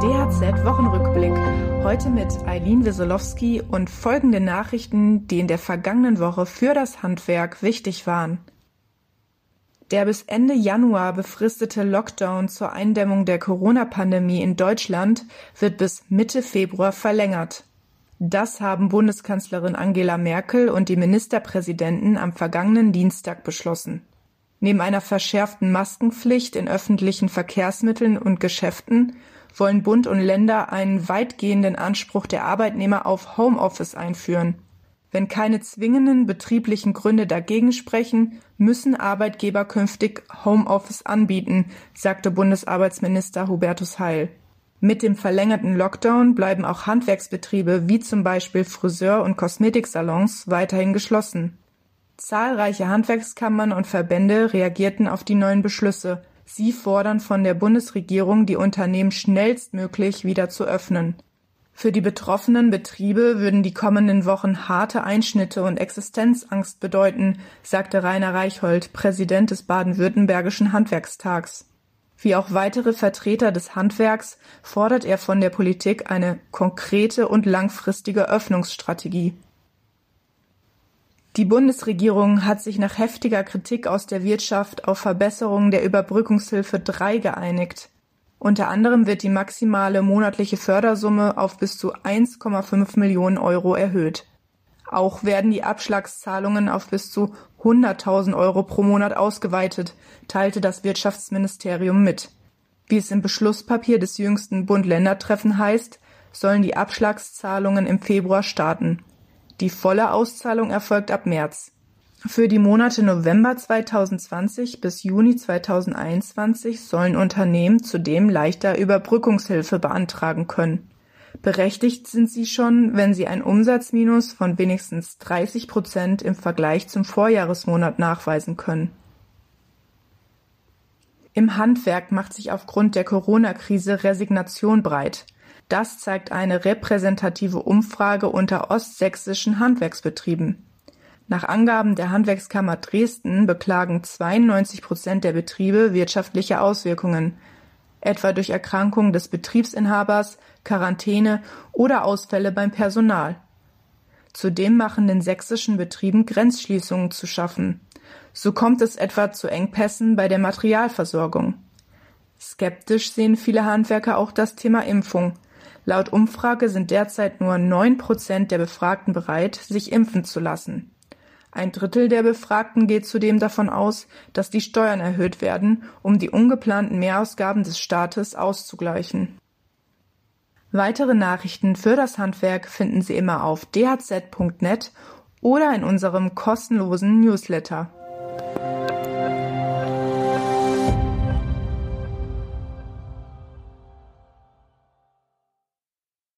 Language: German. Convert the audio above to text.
DHZ Wochenrückblick. Heute mit Eileen Wesolowski und folgende Nachrichten, die in der vergangenen Woche für das Handwerk wichtig waren. Der bis Ende Januar befristete Lockdown zur Eindämmung der Corona-Pandemie in Deutschland wird bis Mitte Februar verlängert. Das haben Bundeskanzlerin Angela Merkel und die Ministerpräsidenten am vergangenen Dienstag beschlossen. Neben einer verschärften Maskenpflicht in öffentlichen Verkehrsmitteln und Geschäften wollen Bund und Länder einen weitgehenden Anspruch der Arbeitnehmer auf Homeoffice einführen. Wenn keine zwingenden betrieblichen Gründe dagegen sprechen, müssen Arbeitgeber künftig Homeoffice anbieten, sagte Bundesarbeitsminister Hubertus Heil. Mit dem verlängerten Lockdown bleiben auch Handwerksbetriebe wie zum Beispiel Friseur- und Kosmetiksalons weiterhin geschlossen. Zahlreiche Handwerkskammern und Verbände reagierten auf die neuen Beschlüsse. Sie fordern von der Bundesregierung, die Unternehmen schnellstmöglich wieder zu öffnen. Für die betroffenen Betriebe würden die kommenden Wochen harte Einschnitte und Existenzangst bedeuten, sagte Rainer Reichhold, Präsident des baden-württembergischen Handwerkstags. Wie auch weitere Vertreter des Handwerks fordert er von der Politik eine konkrete und langfristige Öffnungsstrategie. Die Bundesregierung hat sich nach heftiger Kritik aus der Wirtschaft auf Verbesserungen der Überbrückungshilfe 3 geeinigt. Unter anderem wird die maximale monatliche Fördersumme auf bis zu 1,5 Millionen Euro erhöht. Auch werden die Abschlagszahlungen auf bis zu 100.000 Euro pro Monat ausgeweitet, teilte das Wirtschaftsministerium mit. Wie es im Beschlusspapier des jüngsten Bund-Länder-Treffen heißt, sollen die Abschlagszahlungen im Februar starten. Die volle Auszahlung erfolgt ab März. Für die Monate November 2020 bis Juni 2021 sollen Unternehmen zudem leichter Überbrückungshilfe beantragen können. Berechtigt sind sie schon, wenn sie ein Umsatzminus von wenigstens 30 Prozent im Vergleich zum Vorjahresmonat nachweisen können. Im Handwerk macht sich aufgrund der Corona-Krise Resignation breit. Das zeigt eine repräsentative Umfrage unter ostsächsischen Handwerksbetrieben. Nach Angaben der Handwerkskammer Dresden beklagen 92 Prozent der Betriebe wirtschaftliche Auswirkungen, etwa durch Erkrankung des Betriebsinhabers, Quarantäne oder Ausfälle beim Personal. Zudem machen den sächsischen Betrieben Grenzschließungen zu schaffen. So kommt es etwa zu Engpässen bei der Materialversorgung. Skeptisch sehen viele Handwerker auch das Thema Impfung. Laut Umfrage sind derzeit nur neun Prozent der Befragten bereit, sich impfen zu lassen. Ein Drittel der Befragten geht zudem davon aus, dass die Steuern erhöht werden, um die ungeplanten Mehrausgaben des Staates auszugleichen. Weitere Nachrichten für das Handwerk finden Sie immer auf dhz.net oder in unserem kostenlosen Newsletter.